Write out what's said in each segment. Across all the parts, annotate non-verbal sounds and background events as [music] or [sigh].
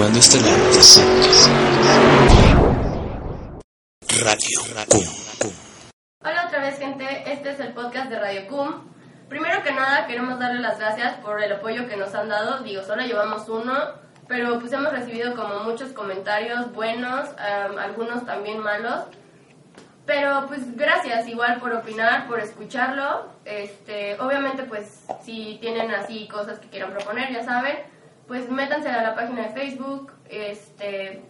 Fumando Estelantes. Radio Cum. Hola otra vez gente, este es el podcast de Radio Cum. Primero que nada queremos darle las gracias por el apoyo que nos han dado. Digo, solo llevamos uno, pero pues hemos recibido como muchos comentarios buenos, am, algunos también malos. Pero pues gracias igual por opinar, por escucharlo. Este, obviamente pues si tienen así cosas que quieran proponer, ya saben, pues métanse a la página de Facebook, este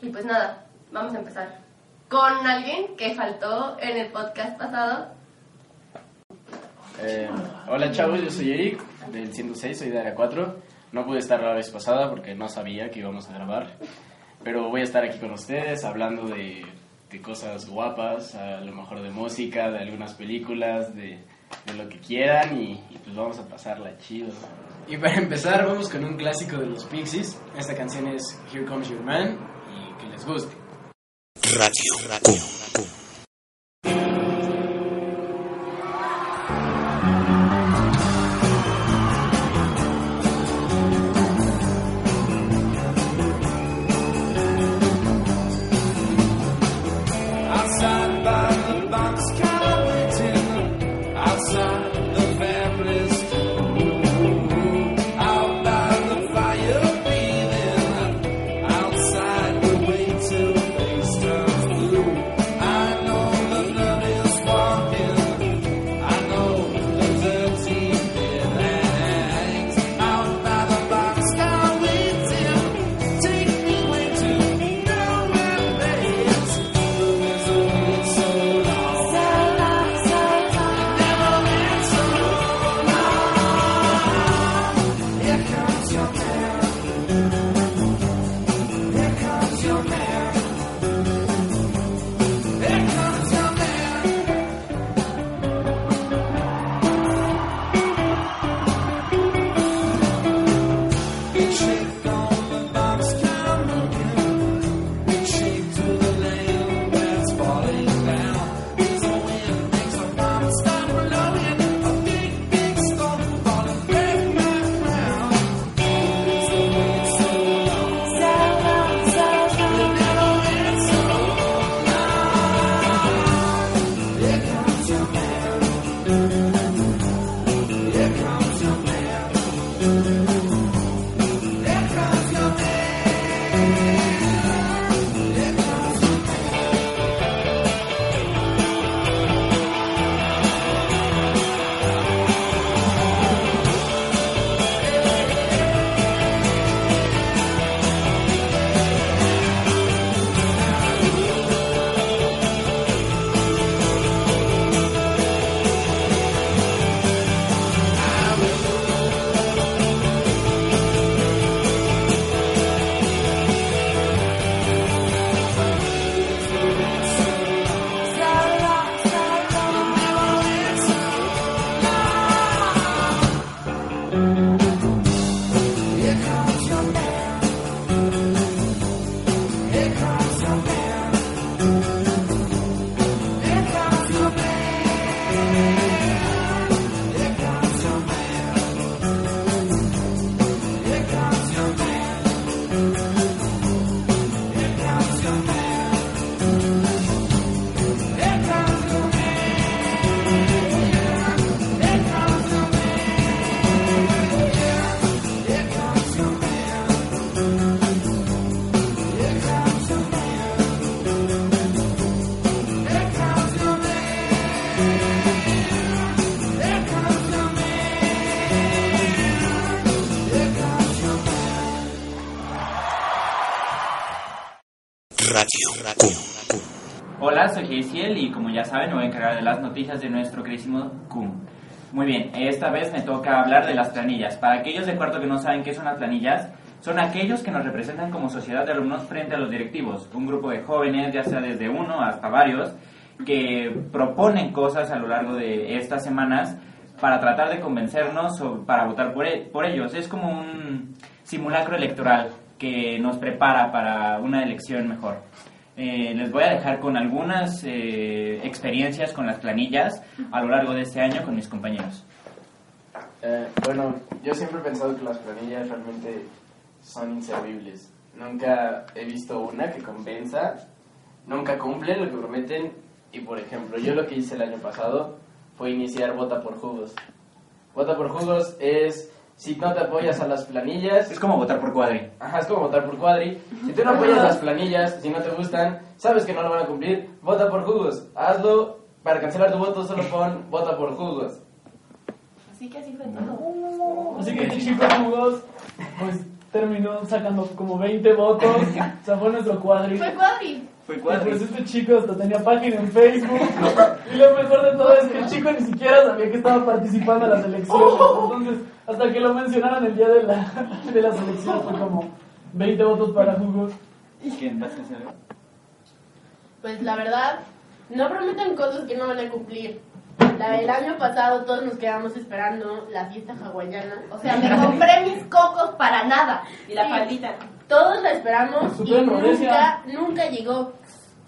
y pues nada, vamos a empezar con alguien que faltó en el podcast pasado. Eh, hola chavos, yo soy Eric del 106, soy de Área 4. No pude estar la vez pasada porque no sabía que íbamos a grabar, pero voy a estar aquí con ustedes hablando de, de cosas guapas, a lo mejor de música, de algunas películas, de, de lo que quieran y, y pues vamos a pasarla chido. Y para empezar, vamos con un clásico de los Pixies. Esta canción es Here Comes Your Man y que les guste. Radio Cum. Encargar de las noticias de nuestro querísimo CUM. Muy bien, esta vez me toca hablar de las planillas. Para aquellos de cuarto que no saben qué son las planillas, son aquellos que nos representan como sociedad de alumnos frente a los directivos. Un grupo de jóvenes, ya sea desde uno hasta varios, que proponen cosas a lo largo de estas semanas para tratar de convencernos o para votar por, e- por ellos. Es como un simulacro electoral que nos prepara para una elección mejor. Eh, les voy a dejar con algunas eh, experiencias con las planillas a lo largo de este año con mis compañeros. Eh, bueno, yo siempre he pensado que las planillas realmente son inservibles. Nunca he visto una que convenza, nunca cumplen lo que prometen. Y por ejemplo, yo lo que hice el año pasado fue iniciar Vota por Jugos. Vota por Jugos es si no te apoyas a las planillas. Es como votar por cuadri. Ajá, es como votar por cuadri. Si tú no apoyas las planillas, si no te gustan, sabes que no lo van a cumplir, vota por jugos. Hazlo. Para cancelar tu voto, solo pon vota por jugos. Así que así fue todo. Así que este chico jugos, pues terminó sacando como 20 votos. O sea, fue nuestro cuadri. Fue cuadri. Fue Y cuadri. pues este chico hasta tenía página en Facebook. [laughs] Y lo mejor de todo es que el chico ni siquiera sabía que estaba participando en las elecciones. [laughs] Entonces, hasta que lo mencionaron el día de, la, [laughs] de las elecciones, fue como 20 votos para jugos. ¿Quién vas a hacer? Pues la verdad, no prometan cosas que no van a cumplir. La del año pasado todos nos quedamos esperando la fiesta hawaiana. O sea, me compré mis cocos para nada. Y la faldita. Todos la esperamos y nunca, Rodesia. nunca llegó.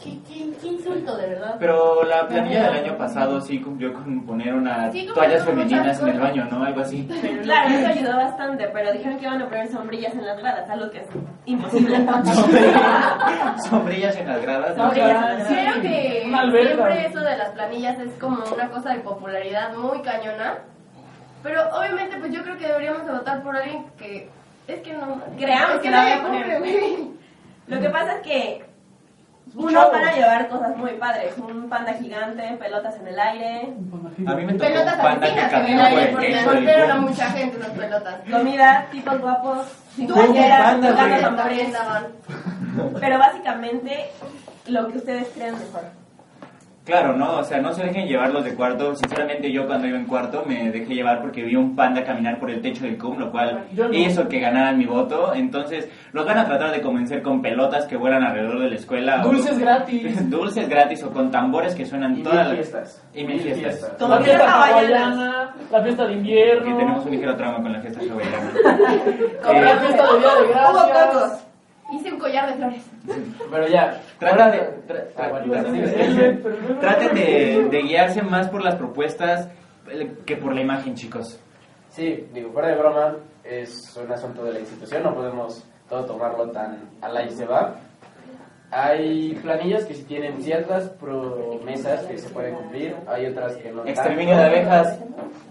¿Qué, qué, qué insulto, de verdad. Pero la planilla del año pasado sí cumplió con poner unas Sí, toallas femeninas en el baño, ¿no? Algo así. Claro, eso ayudó bastante, pero dijeron que iban a poner sombrillas en las gradas, algo que es imposible. [laughs] [laughs] Sombrillas en las gradas. Creo que siempre eso de las planillas es como una cosa de popularidad muy cañona. Pero obviamente pues yo creo que deberíamos de votar por alguien que... Es que no... Creamos es que la van a poner. cumple. Lo que pasa es que Chavo. van a llevar cosas muy padres, un panda gigante, pelotas en el aire, A mí me tocó Pelotas asesinas que caminó por aire el porque golpearon a mucha gente las pelotas. comida, tipos guapos, sin Tú, playeras, jugando. Pero básicamente lo que ustedes crean mejor. Claro, ¿no? O sea, no se dejen llevar los de cuarto. Sinceramente, yo cuando iba en cuarto me dejé llevar porque vi un panda caminar por el techo del CUM, lo cual no. hizo que ganaran mi voto. Entonces, los van a tratar de convencer con pelotas que vuelan alrededor de la escuela. o- Dulces gratis. [laughs] Dulces gratis o con tambores que suenan Y todas mil las fiestas. Y mil fiestas. La fiestas fiesta hawaiana, la fiesta de Que invierno, tenemos un ligero trauma con la fiesta hawaiana. [laughs] eh, la fiesta de Día de Hubo Gracias. Hice un collar de flores. Pero ya. Traten de, tra- traten guiarse más por las propuestas que por la imagen, chicos. Sí, digo, fuera de broma, es un asunto de la institución, no podemos todo tomarlo tan a la y se va. Hay planillas que sí tienen ciertas promesas que se pueden cumplir, hay otras que no. Exterminio tanto. de abejas.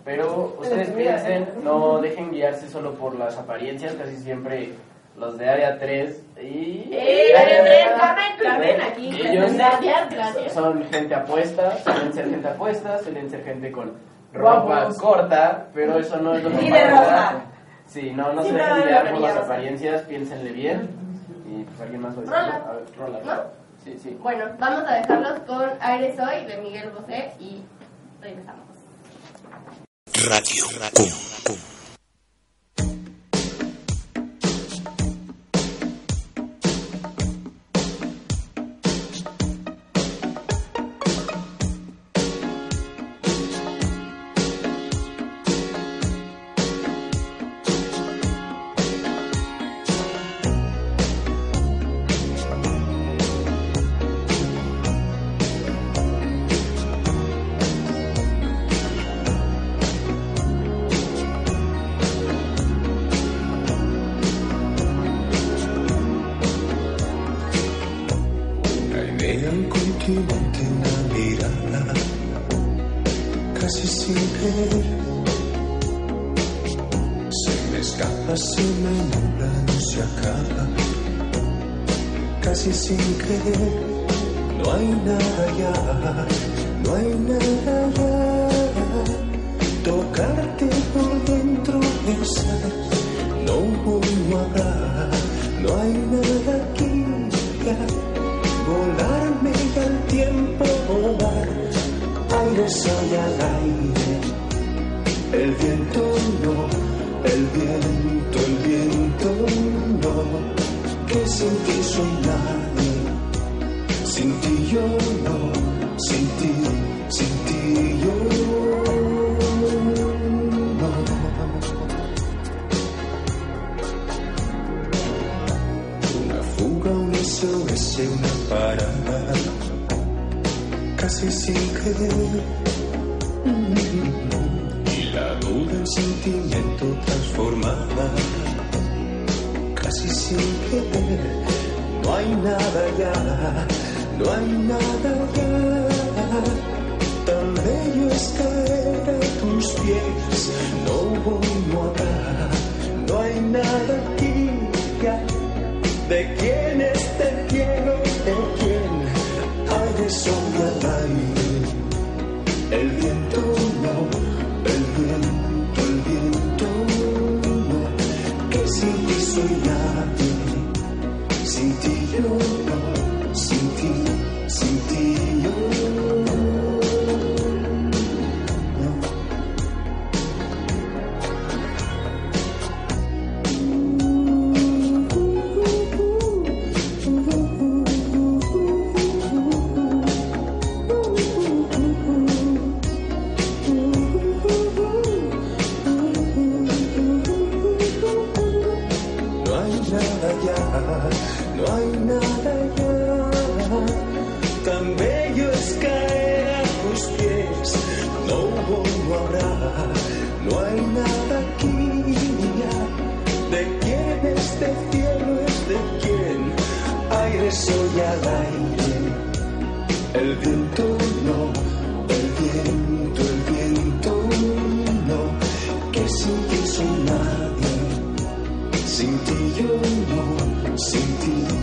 Pero ustedes piensen, no dejen guiarse solo por las apariencias, casi siempre los de área 3 y... ¡Eh, área Carmen, tres, Carmen, Carmen, aquí! Ellos Gracias, gracias. son gente apuesta, suelen ser gente apuesta, suelen ser gente con ropa Guapos. corta, pero eso no es lo que Y de pasa. rosa. Sí, no, no Sí, se dejen de guiar por las apariencias, piénsenle bien. Y pues alguien más a decir. Rola. A ver, rola. ¿No? Sí, sí. Bueno, vamos a dejarlos con Aire Soy de Miguel Bosé y regresamos. Radio Cum. Cum. Veo no vuelvo a hablar, no hay nada aquí ya. Volarme al tiempo volar, aire soy al aire, el viento no, el viento, el viento no, que sin ti soy nadie, sin ti yo no, casi sin querer. Y la duda en sentimiento transformada, casi sin querer. No hay nada ya, no hay nada ya. Tan bello es caer a tus pies, no no habrá, no hay nada aquí ya. ¿De quién aire, el viento no, el viento, el viento no, que sin ti soy nadie. Sin ti yo no, sin ti,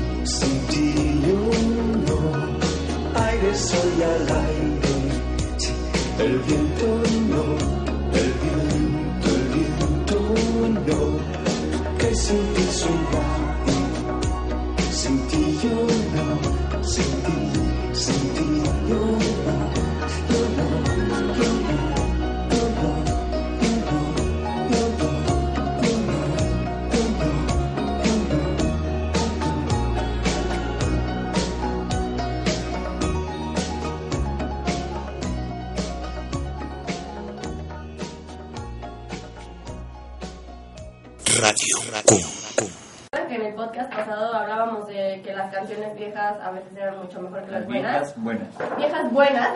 mucho mejor que las Las buenas. viejas buenas. Viejas [laughs] buenas.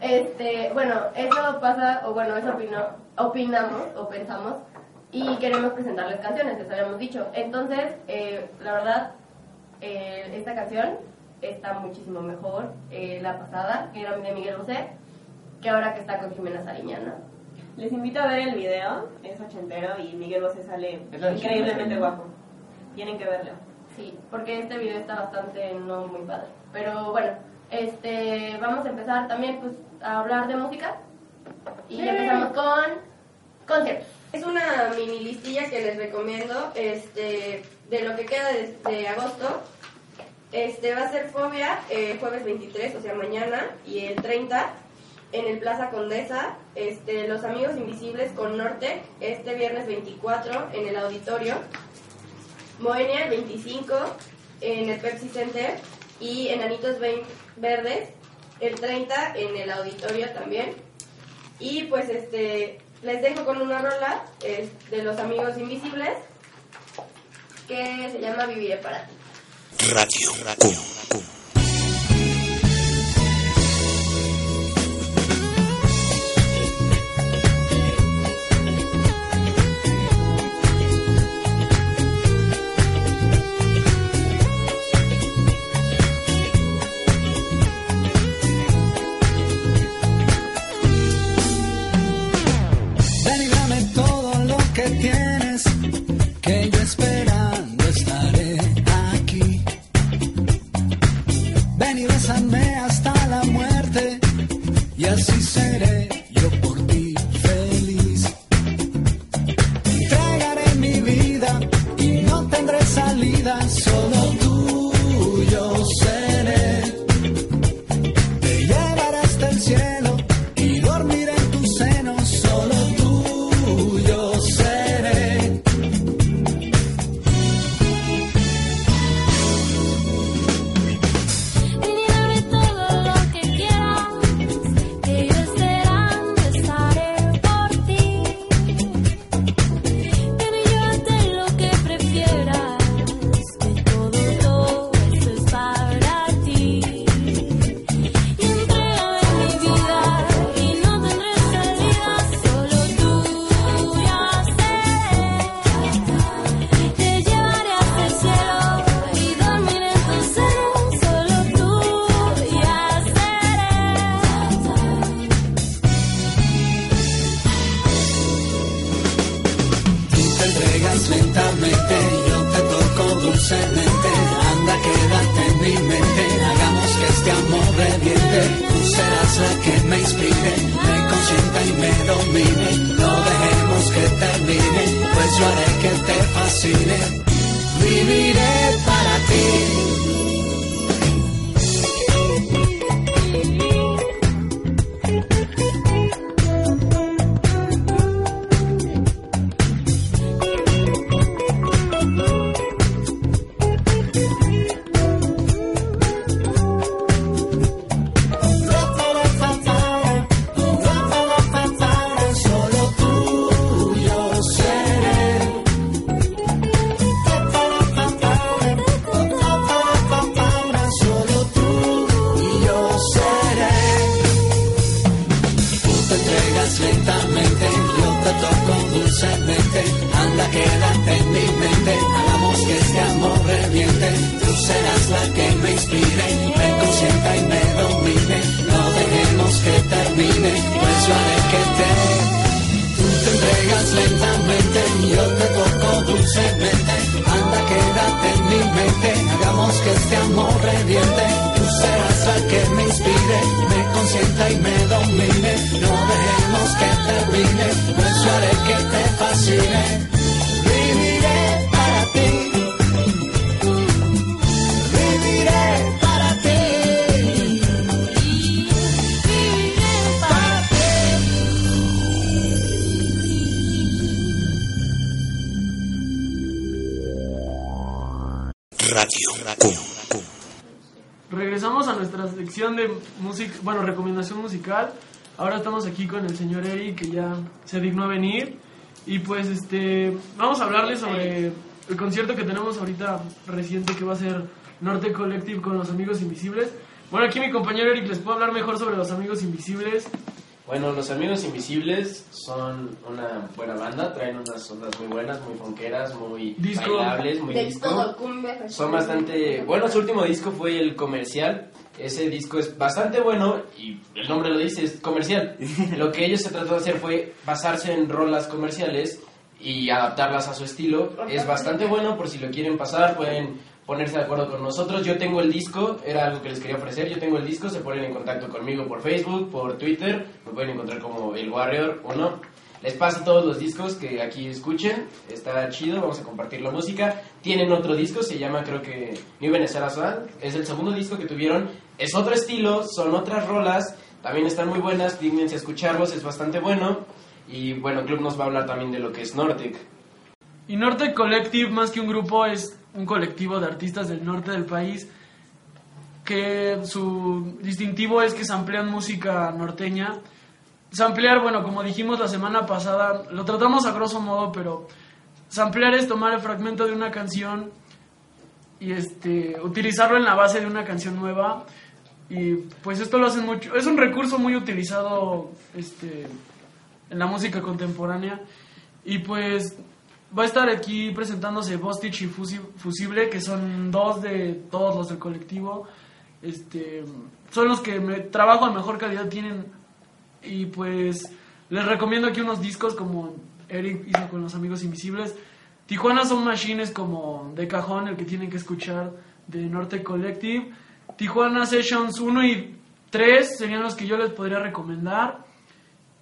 este, bueno, eso pasa, o bueno, eso opino, opinamos o pensamos y queremos presentarles canciones, les habíamos dicho. Entonces, eh, la verdad, eh, esta canción está muchísimo mejor, eh, la pasada, que era de Miguel Bosé, que ahora que está con Jimena Sariñana. Les invito a ver el video, es ochentero y Miguel Bosé sale increíblemente guapo. Tienen que verlo. Sí, porque este video está bastante no muy padre. Pero bueno, este vamos a empezar también pues a hablar de música. Y empezamos con conciertos. Es una mini listilla que les recomiendo este de lo que queda de, de agosto. Este va a ser Fobia eh, jueves 23, o sea, mañana, y el 30 en el Plaza Condesa, este, Los Amigos Invisibles con Nortec, este viernes 24 en el auditorio. Moenia el 25 en el Pepsi Center y Enanitos Vein- Verdes el 30 en el auditorio también. Y pues este les dejo con una rola es de los amigos invisibles que se llama Viviré para ti. Radio Cum. Yo haré que te fascine. Viviré para ti. Viviré para ti. Para ti. Radio Cum. Regresamos a nuestra sección de música, bueno, recomendación musical. Ahora estamos aquí con el señor Eric que ya se dignó a venir y pues este vamos a hablarles sobre el concierto que tenemos ahorita reciente que va a ser Norte Collective con los Amigos Invisibles. Bueno, aquí mi compañero Eric les puedo hablar mejor sobre los Amigos Invisibles. Bueno, los Amigos Invisibles son una buena banda, traen unas ondas muy buenas, muy fonqueras, muy Disco. bailables, muy disco. Son bastante... Bueno, su último disco fue el comercial. Ese disco es bastante bueno y el nombre lo dice, es comercial. [laughs] Lo que ellos se trató de hacer fue basarse en rolas comerciales y adaptarlas a su estilo. Es bastante bueno por si lo quieren pasar, pueden ponerse de acuerdo con nosotros. Yo tengo el disco, era algo que les quería ofrecer. Yo tengo el disco, se ponen en contacto conmigo por Facebook, por Twitter. Me pueden encontrar como El Warrior 1. Les paso todos los discos que aquí escuchen. Está chido, vamos a compartir la música. Tienen otro disco, se llama creo que New Venezuela Sound. Es el segundo disco que tuvieron. Es otro estilo, son otras rolas. También están muy buenas, dígnense escucharlos, es bastante bueno. Y bueno, Club nos va a hablar también de lo que es Nordic. Y Norte Collective, más que un grupo, es un colectivo de artistas del norte del país que su distintivo es que samplean música norteña. Samplear, bueno, como dijimos la semana pasada, lo tratamos a grosso modo, pero samplear es tomar el fragmento de una canción y este utilizarlo en la base de una canción nueva. Y pues esto lo hacen mucho es un recurso muy utilizado este en la música contemporánea. Y pues va a estar aquí presentándose Bostich y Fusi- Fusible que son dos de todos los del colectivo. Este son los que me, trabajo a mejor calidad tienen y pues les recomiendo aquí unos discos como Eric hizo con los amigos invisibles Tijuana son machines como de cajón, el que tienen que escuchar de Norte Collective. Tijuana Sessions 1 y 3 serían los que yo les podría recomendar.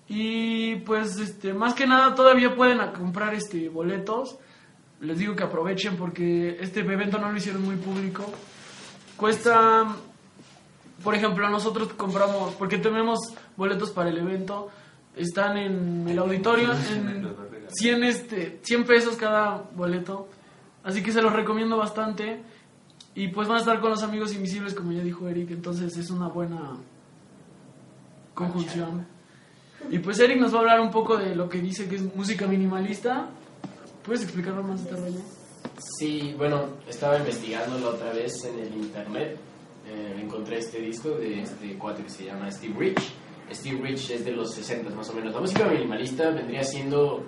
Y pues este, más que nada todavía pueden comprar este boletos. Les digo que aprovechen porque este evento no lo hicieron muy público. Cuesta por ejemplo, nosotros compramos, porque tenemos boletos para el evento, están en el auditorio en 100, este, 100 pesos cada boleto, así que se los recomiendo bastante. Y pues van a estar con los amigos invisibles, como ya dijo Eric, entonces es una buena conjunción. Y pues Eric nos va a hablar un poco de lo que dice que es música minimalista. ¿Puedes explicarlo más este rollo? Sí, bueno, estaba investigando la otra vez en el internet. Eh, encontré este disco de este cuate que se llama Steve Rich. Steve Rich es de los 60 más o menos. La música minimalista vendría siendo.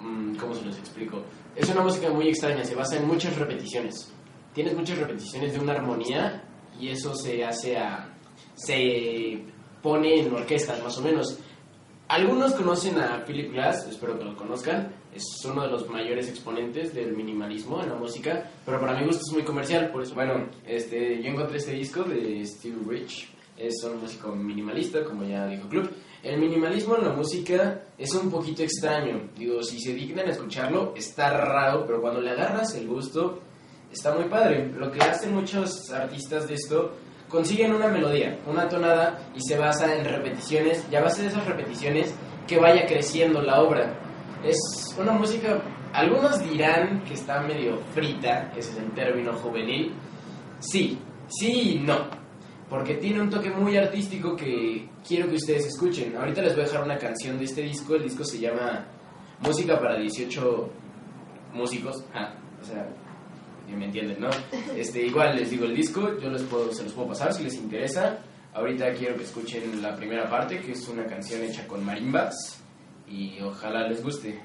mm, ¿Cómo se los explico? Es una música muy extraña, se basa en muchas repeticiones. Tienes muchas repeticiones de una armonía y eso se hace a. se pone en orquestas más o menos. algunos conocen a Philip Glass, espero que lo conozcan. Es uno de los mayores exponentes del minimalismo en la música, pero para mi gusto es muy comercial, por eso. Bueno, este, yo encontré este disco de Steve Rich. Es un músico minimalista, como ya dijo Club. El minimalismo en la música es un poquito extraño. Digo, si se dignan a escucharlo, está raro, pero cuando le agarras el gusto, está muy padre. Lo que hacen muchos artistas de esto, consiguen una melodía, una tonada, y se basa en repeticiones, y a base de esas repeticiones, que vaya creciendo la obra. Es una música, algunos dirán que está medio frita, ese es el término juvenil. Sí, sí y no. Porque tiene un toque muy artístico que quiero que ustedes escuchen. Ahorita les voy a dejar una canción de este disco. El disco se llama Música para 18 músicos. Ah, o sea, me entienden, ¿no? Este, igual les digo el disco, yo les puedo, se los puedo pasar si les interesa. Ahorita quiero que escuchen la primera parte, que es una canción hecha con marimbas. Y ojalá les guste.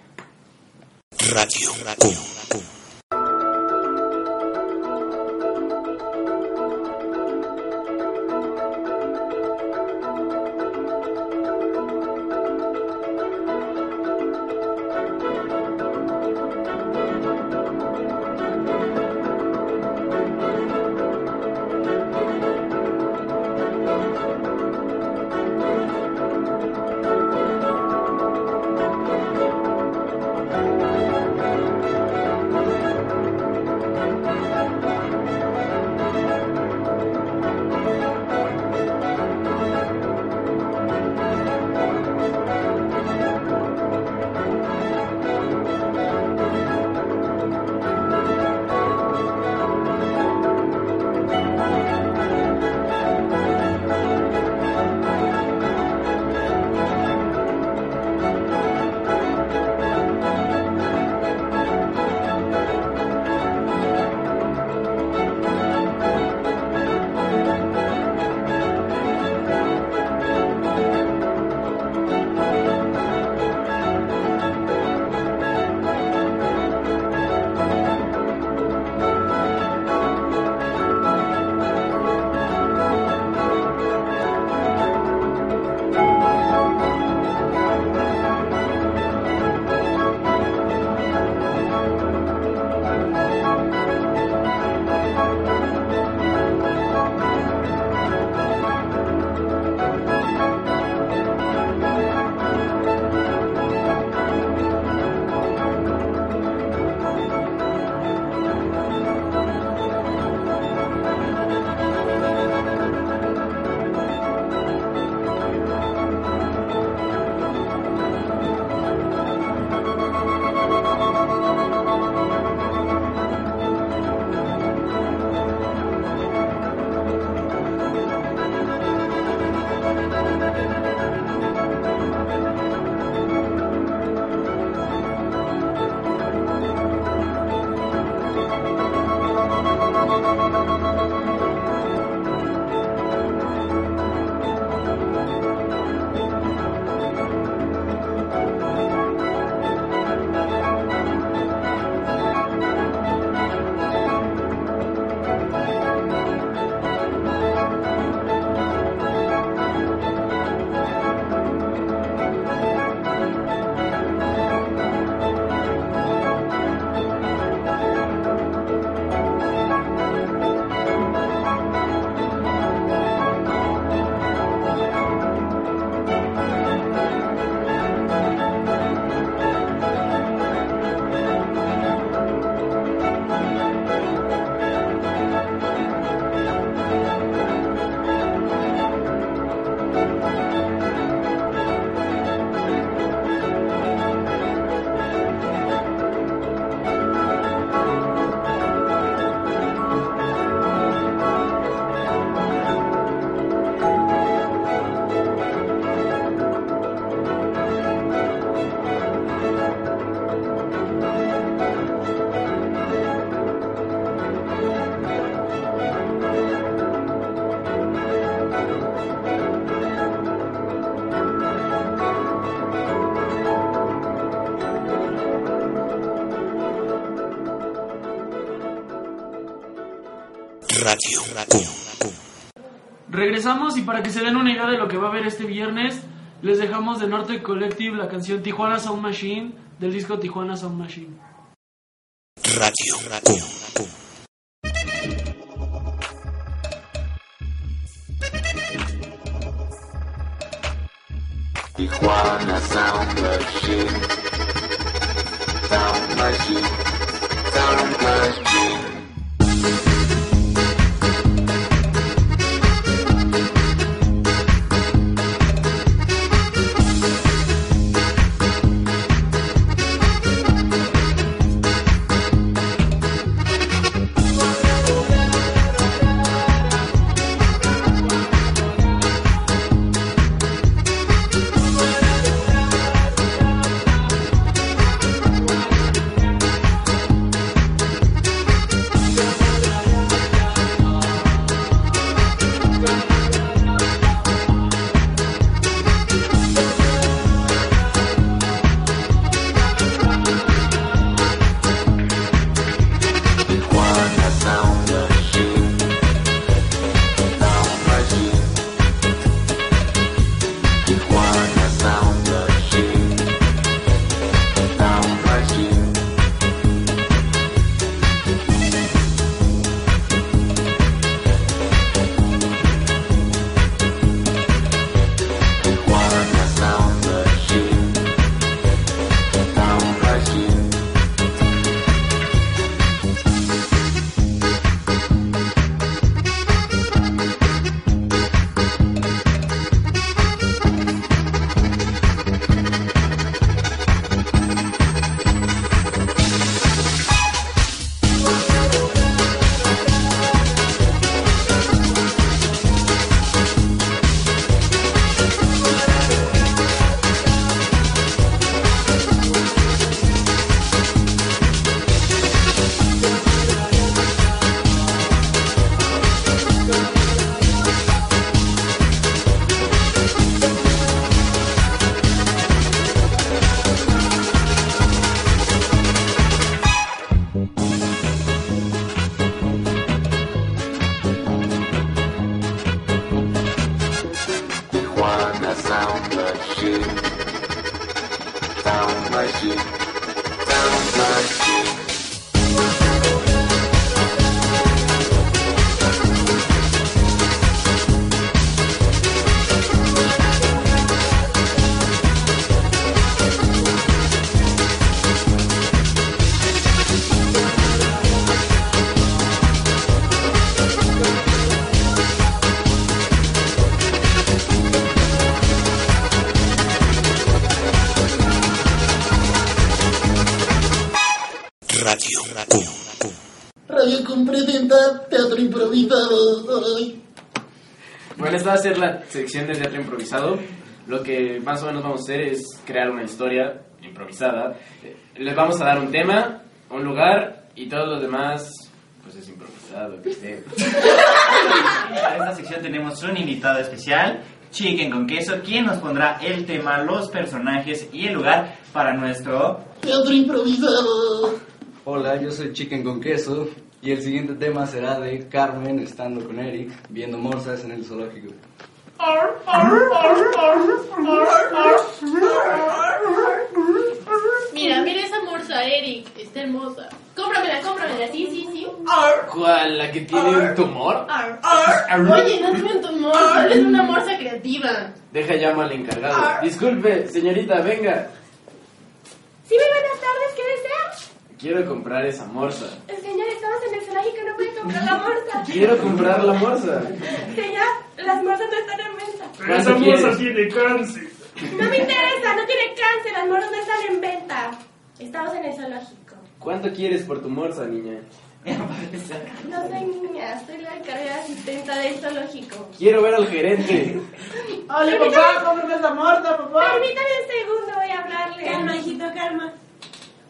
Y para que se den una idea de lo que va a haber este viernes, Les dejamos de Norte Collective la canción Tijuana Sound Machine del disco Tijuana Sound Machine. A ser la sección de teatro improvisado. Lo que más o menos vamos a hacer es crear una historia improvisada. Les vamos a dar un tema, un lugar y todo lo demás, pues es improvisado. que. Para esta sección tenemos un invitado especial, Chicken con queso, quien nos pondrá el tema, los personajes y el lugar para nuestro... Teatro improvisado. Hola, yo soy Chicken con Queso y el siguiente tema será de Carmen estando con Eric viendo morsas en el zoológico. Mira, mira esa morsa, Eric. Está hermosa. Cómpramela, cómpramela. Sí, sí, sí. ¿Cuál? ¿La que tiene un tumor? Oye, no tiene un tumor. Es una morsa creativa. Deja llamo al encargado. Disculpe, señorita, venga. Sí, muy buenas tardes, ¿qué desea? Quiero comprar esa morsa. El señor, estamos en el zoológico, no puede comprar la morsa. Quiero comprar la morsa. Señor, las morsas no están en venta. ¿Cuánto quieres? tiene cáncer. No me interesa, no tiene cáncer, las morsas no están en venta. Estamos en el zoológico. ¿Cuánto quieres por tu morsa, niña? [laughs] No soy niña, soy la encargada asistenta del zoológico. Quiero ver al gerente. Ole, papá, cómprame esa morsa, papá. Permítame un segundo, voy a hablarle. Calma, hijito, calma.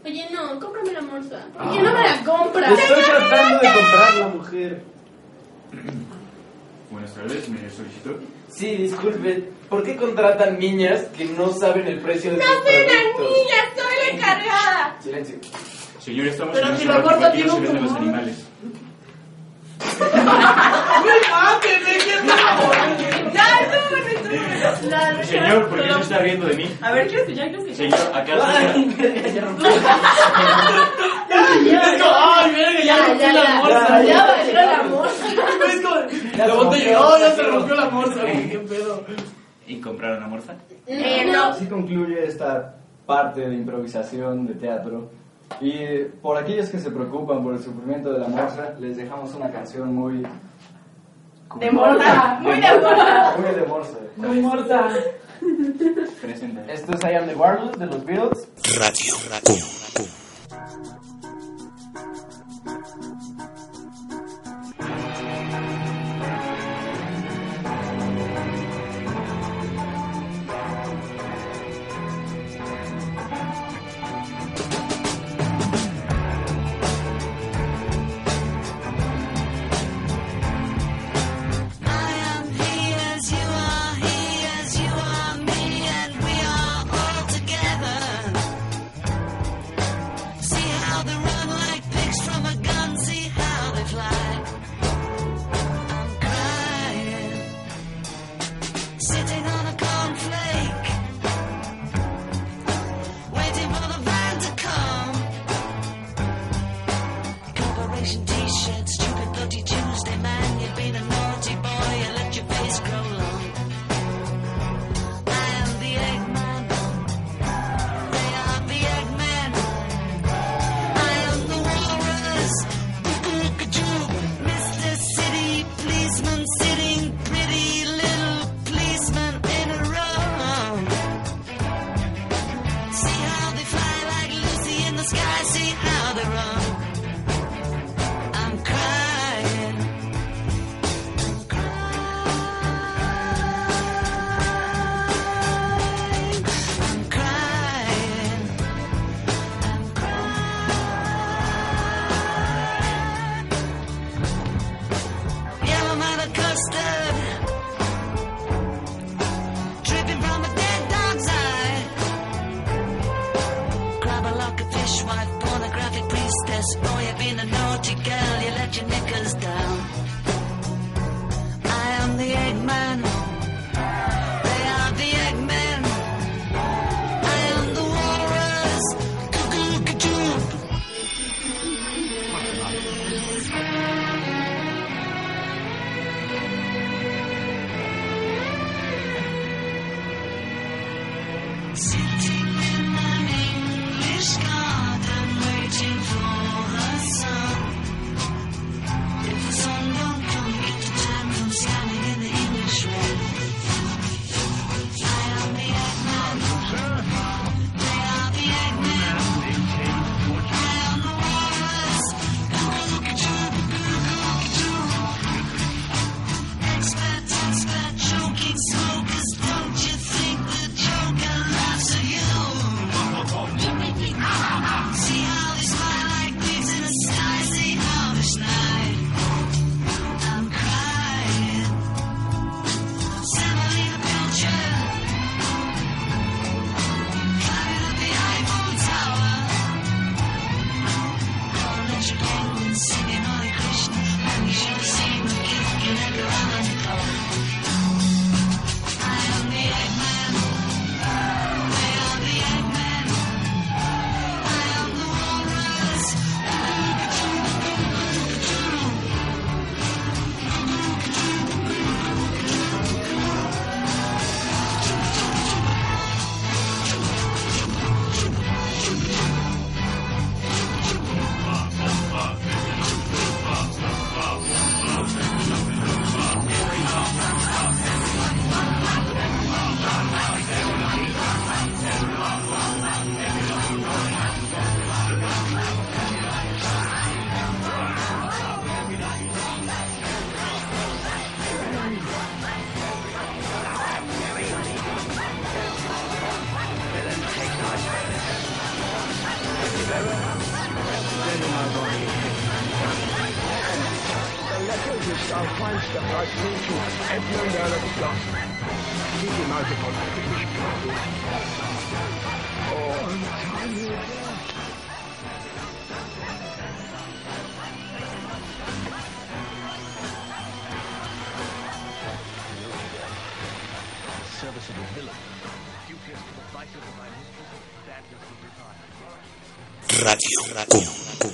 Oye, no, cómprame la morsa. ¿Por qué no me la compras? Estoy tratando de comprar la mujer. Buenas tardes, ¿me solicitó? Sí, disculpe. ¿Por qué contratan niñas que no saben el precio de No sus soy una productos? niña, soy la encargada. Silencio. Señor, estamos Pero en si ¡Me mate! ¡Me La Señor, ¿por qué se está riendo de mí? A ver, creo que ya, creo que ya. Señor, ¿acaso? Ay, verga, [laughs] ya rompí. ya, es como, ay, verga, ya rompí la morsa. Ya rompió la morsa. Es la [laughs] bota llegó, ya se rompió la morsa. ¿Qué pedo? ¿Y compraron la morsa? Eh, no. Así concluye esta parte de improvisación de teatro. Y por aquellos que se preocupan por el sufrimiento de la moza, les dejamos una canción muy... De morsa, muy de morsa. Muy de morsa. Muy morsa. Esto es I Am The Warlord de los Beatles. Radio, radio.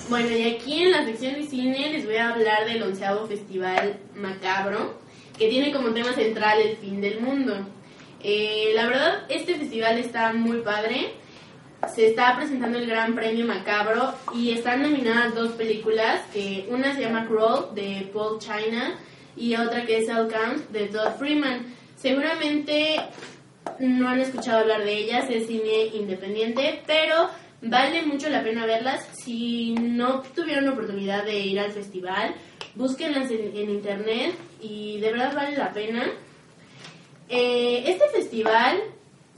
Bueno, y aquí en la sección de cine les voy a hablar del onceavo Festival Macabro, que tiene como tema central el fin del mundo. Eh, la verdad, este festival está muy padre. Se está presentando el Gran Premio Macabro y están nominadas dos películas, que una se llama Crawl de Paul China y otra que es Hell Counts de Todd Freeman. Seguramente no han escuchado hablar de ellas, es cine independiente, pero vale mucho la pena verlas. Si no tuvieron oportunidad de ir al festival, búsquenlas en, en internet y de verdad vale la pena. Eh, este festival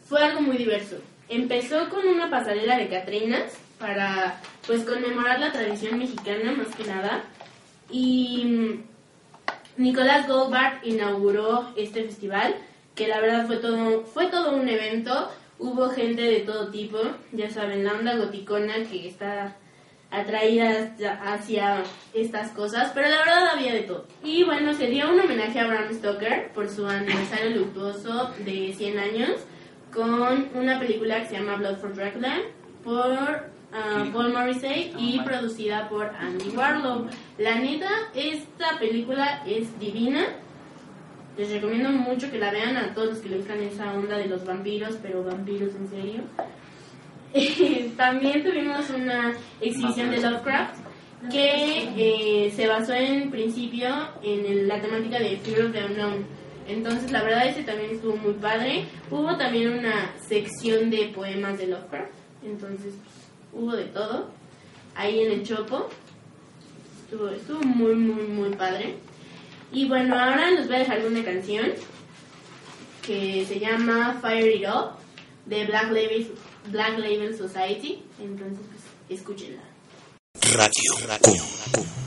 fue algo muy diverso. Empezó con una pasarela de Catrinas para pues conmemorar la tradición mexicana más que nada y Nicolás Goldberg inauguró este festival que la verdad fue todo fue todo un evento hubo gente de todo tipo ya saben la onda goticona que está atraída hacia- estas cosas pero la verdad había de todo y bueno se dio un homenaje a Bram Stoker por su aniversario luctuoso de 100 años con una película que se llama Blood for Dracula por ah, Paul Morrissey y producida por Andy Warlow. La neta, esta película es divina. Les recomiendo mucho que la vean a todos los que le gustan esa onda de los vampiros, pero vampiros en serio. [laughs] También tuvimos una exhibición de Lovecraft que eh, se basó en principio en el- la temática de Fear of the Unknown. Entonces, la verdad, ese también estuvo muy padre. Hubo también una sección de poemas de Lovecraft. Entonces, pues, hubo de todo. Ahí en el Chopo. Estuvo, estuvo muy, muy, muy padre. Y bueno, ahora nos voy a dejar una canción que se llama Fire It Up de Black Label, Society. Entonces, pues, escúchenla. Radio. Radio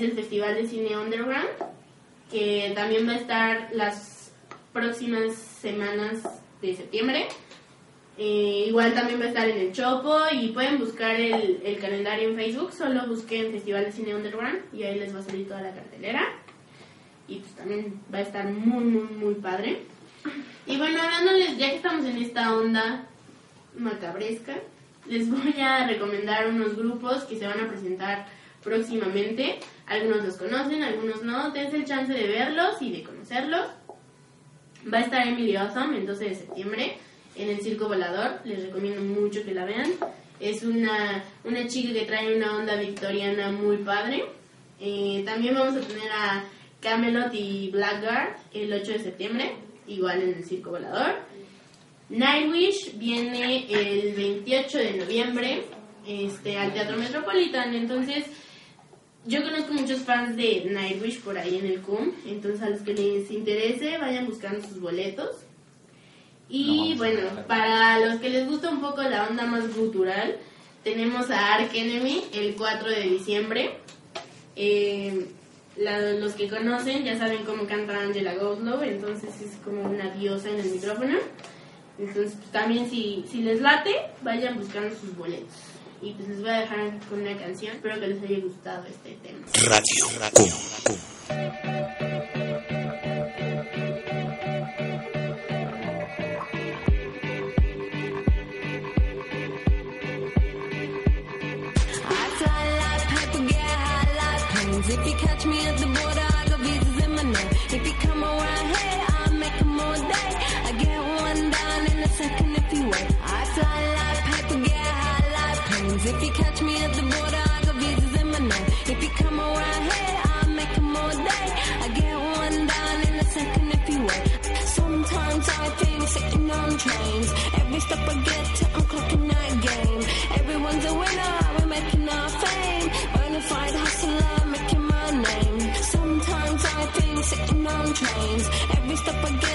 es el Festival de Cine Underground, que también va a estar las próximas semanas de septiembre. Eh, igual también va a estar en el Chopo y pueden buscar el, el calendario en Facebook, solo busquen Festival de Cine Underground y ahí les va a salir toda la cartelera. Y pues también va a estar muy, muy, muy padre. Y bueno, hablándoles, ya que estamos en esta onda macabresca, les voy a recomendar unos grupos que se van a presentar próximamente. Algunos los conocen, algunos no. Dense el chance de verlos y de conocerlos. Va a estar Emily Awesome el 12 de septiembre en el Circo Volador. Les recomiendo mucho que la vean. Es una, una chica que trae una onda victoriana muy padre. Eh, también vamos a tener a Camelot y Blackguard el 8 de septiembre, igual en el Circo Volador. Nightwish viene el 28 de noviembre este, al Teatro Metropolitan. Entonces, yo conozco muchos fans de Nightwish por ahí en el CUM. Entonces, a los que les interese, vayan buscando sus boletos. Y bueno, para los que les gusta un poco la onda más gutural, tenemos a Ark Enemy el 4 de diciembre. Eh, la- los que conocen ya saben cómo canta Angela Goslow, entonces es como una diosa en el micrófono. Entonces pues, también si, si les late, vayan buscando sus boletos. Y pues les voy a dejar con una canción. Espero que les haya gustado este tema. Radio high like planes. If you catch me at the border, I got visas in my name. If you come around here, I'll make them all day. I get one down in a second if you wait. I fly like. If you catch me at the border, I got visas in my name. If you come around here, I'll make them all day. I get one down in a second if you wait. Sometimes I think sitting on trains. Every step I get to, I'm clocking that game. Everyone's a winner, we're making our fame. Bonafide hustler, making my name. Sometimes I think sitting on trains. Every step I get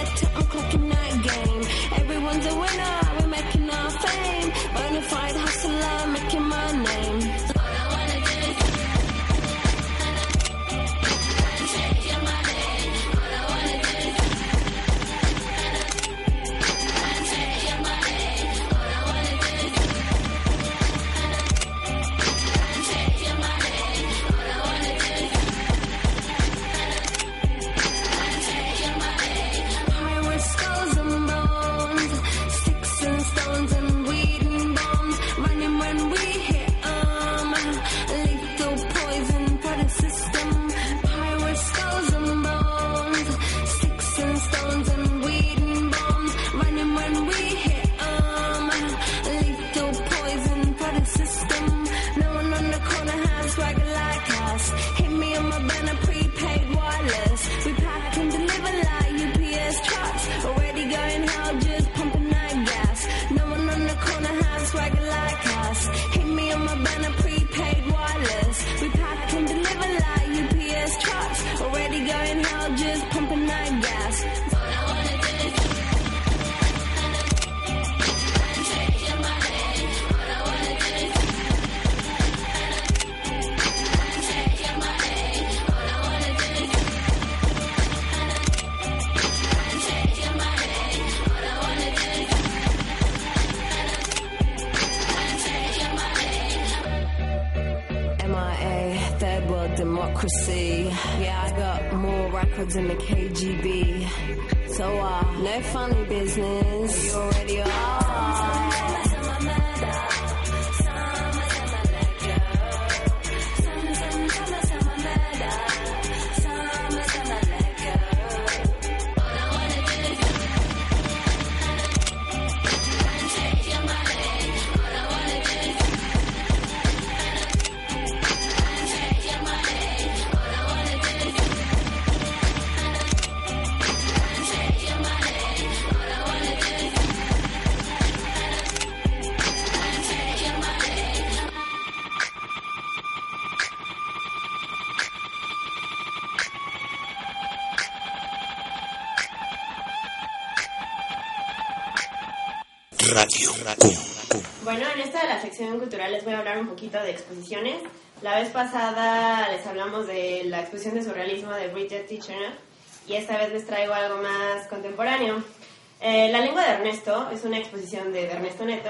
sección cultural les voy a hablar un poquito de exposiciones. La vez pasada les hablamos de la exposición de surrealismo de Bridget Titchener y esta vez les traigo algo más contemporáneo. Eh, la lengua de Ernesto es una exposición de, Ernesto Neto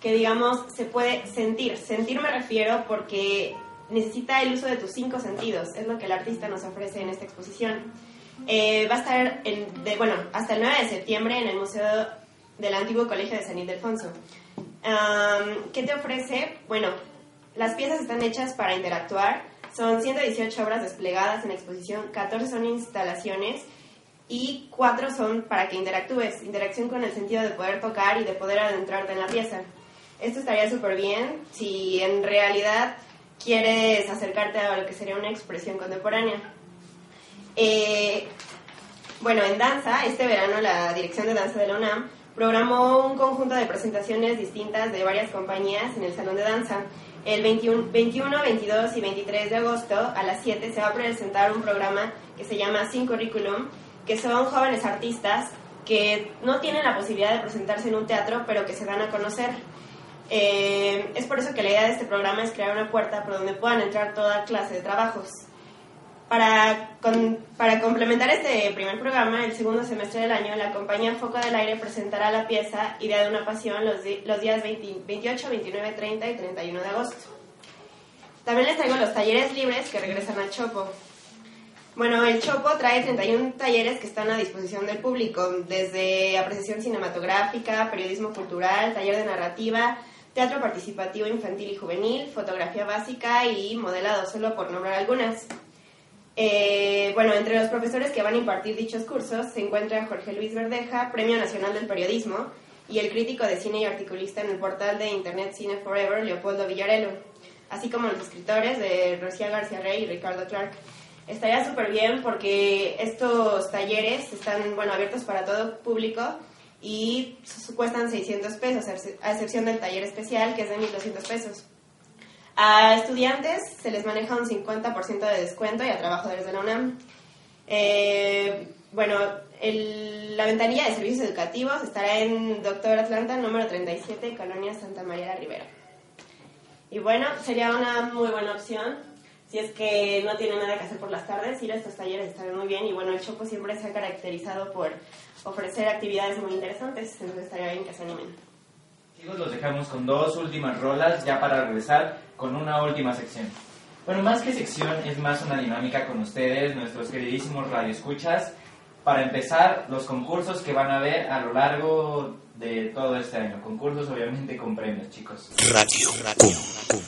que, digamos, se puede sentir. Sentir me refiero porque necesita el uso de tus cinco sentidos, es lo que el artista nos ofrece en esta exposición. Eh, va a estar, bueno, hasta el 9 de septiembre en el Museo del Antiguo Colegio de San Ildefonso. Am, ¿Qué te ofrece? Bueno, las piezas están hechas para interactuar. Son 118 obras desplegadas en exposición, 14 son instalaciones y 4 son para que interactúes. Interacción con el sentido de poder tocar y de poder adentrarte en la pieza. Esto estaría súper bien si en realidad quieres acercarte a lo que sería una expresión contemporánea. Eh, bueno, en danza, este verano la Dirección de Danza de la UNAM programó un conjunto de presentaciones distintas de varias compañías en el Salón de Danza. El 21, 21, 22 y 23 de agosto a las 7 se va a presentar un programa que se llama Sin Curriculum, que son jóvenes artistas que no tienen la posibilidad de presentarse en un teatro, pero que se dan a conocer. Eh, es por eso que la idea de este programa es crear una puerta por donde puedan entrar toda clase de trabajos. Para, con- para complementar este primer programa, el segundo semestre del año, la compañía Foco del Aire presentará la pieza Idea de una Pasión los, di- los días 20 28, 29, 30 y 31 de agosto. También les traigo los talleres libres que regresan al Chopo. Bueno, el Chopo trae 31 talleres que están a disposición del público, desde apreciación cinematográfica, periodismo cultural, taller de narrativa, teatro participativo infantil y juvenil, fotografía básica y modelado, solo por nombrar algunas. Eh, bueno, entre los profesores que van a impartir dichos cursos se encuentra Jorge Luis Verdeja, Premio Nacional del Periodismo, y el crítico de cine y articulista en el portal de Internet Cine Forever, Leopoldo Villarelo, así como los escritores de Rocío García Rey y Ricardo Clark. Estaría súper bien porque estos talleres están bueno, abiertos para todo público y cuestan 600 pesos, a excepción del taller especial que es de 1.200 pesos. A estudiantes se les maneja un 50% de descuento y a trabajadores de la UNAM. Eh, bueno, el- la ventanilla de servicios educativos estará en Doctor Atlanta, número 37, Colonia Santa María la Ribera. Y bueno, sería una muy buena opción si es que no tienen nada que hacer por las tardes. Ir a estos talleres estarán muy bien. Y bueno, el Chopo siempre se ha caracterizado por ofrecer actividades muy interesantes, entonces estaría bien que se animen. Chicos, los dejamos con dos últimas rolas ya para regresar con una última sección. Bueno, más que sección, es más una dinámica con ustedes, nuestros queridísimos radioescuchas. Para empezar, los concursos que van a ver a lo largo de todo este año. Concursos, obviamente, con premios, chicos. Radio Cum.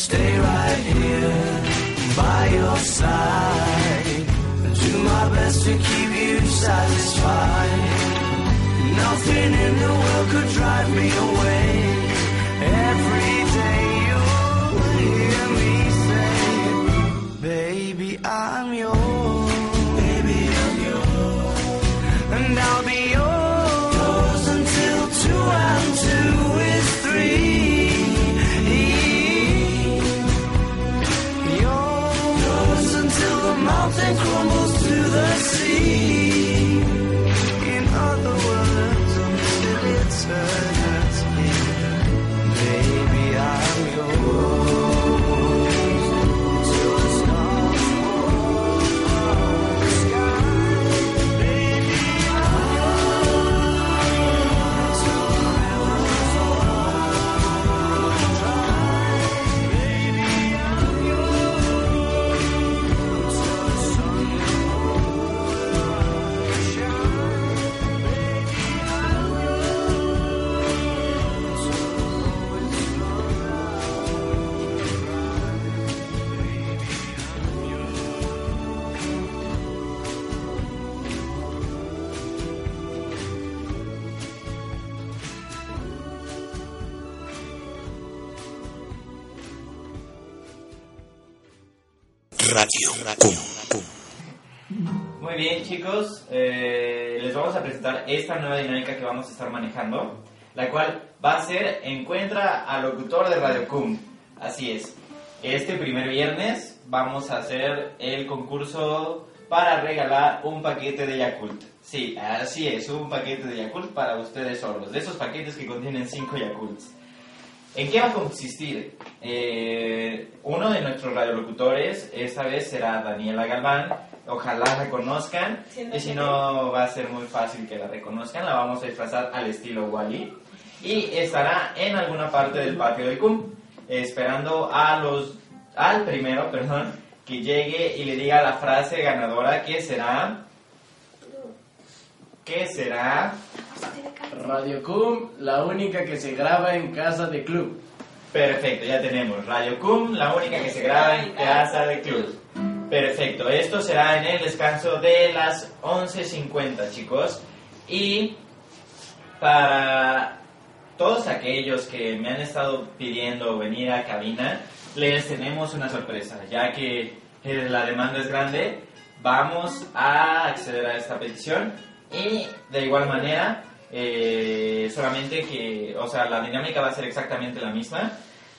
Stay right here by your side. Do my best to keep you satisfied. Nothing in the world could drive me away. Eh, les vamos a presentar esta nueva dinámica que vamos a estar manejando, la cual va a ser Encuentra al locutor de Radio Cum. Así es. Este primer viernes vamos a hacer el concurso para regalar un paquete de Yakult. Sí, así es, un paquete de Yakult para ustedes solos. De esos paquetes que contienen 5 Yakults. ¿En qué va a consistir? Eh, uno de nuestros radiolocutores, esta vez será Daniela Galván. Ojalá la reconozcan. Y si no, va a ser muy fácil que la reconozcan. La vamos a disfrazar al estilo Wally. Y estará en alguna parte del patio del CUM, esperando a los, al primero, perdón, que llegue y le diga la frase ganadora que será... ¿Qué será? Radio Cum, la única que se graba en casa de club. Perfecto, ya tenemos Radio Cum, la única que se graba en casa de club. Perfecto, esto será en el descanso de las 11.50, chicos. Y para todos aquellos que me han estado pidiendo venir a cabina, les tenemos una sorpresa, ya que la demanda es grande. Vamos a acceder a esta petición y de igual manera, eh, solamente que, o sea, la dinámica va a ser exactamente la misma.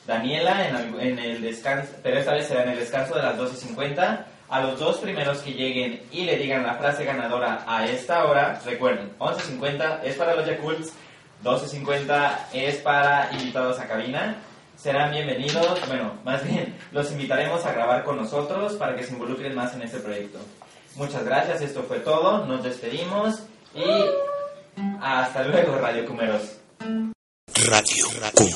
Daniela en, el- descanso, pero esta vez será en el descanso de las 12.50. A los dos primeros que lleguen y le digan la frase ganadora a esta hora, recuerden, 11.50 es para los Yakults, 12.50 es para invitados a cabina. Serán bienvenidos, bueno, más bien, los invitaremos a grabar con nosotros para que se involucren más en este proyecto. Muchas gracias, esto fue todo, nos despedimos y hasta luego, Radio Cumeros. Radio Cum.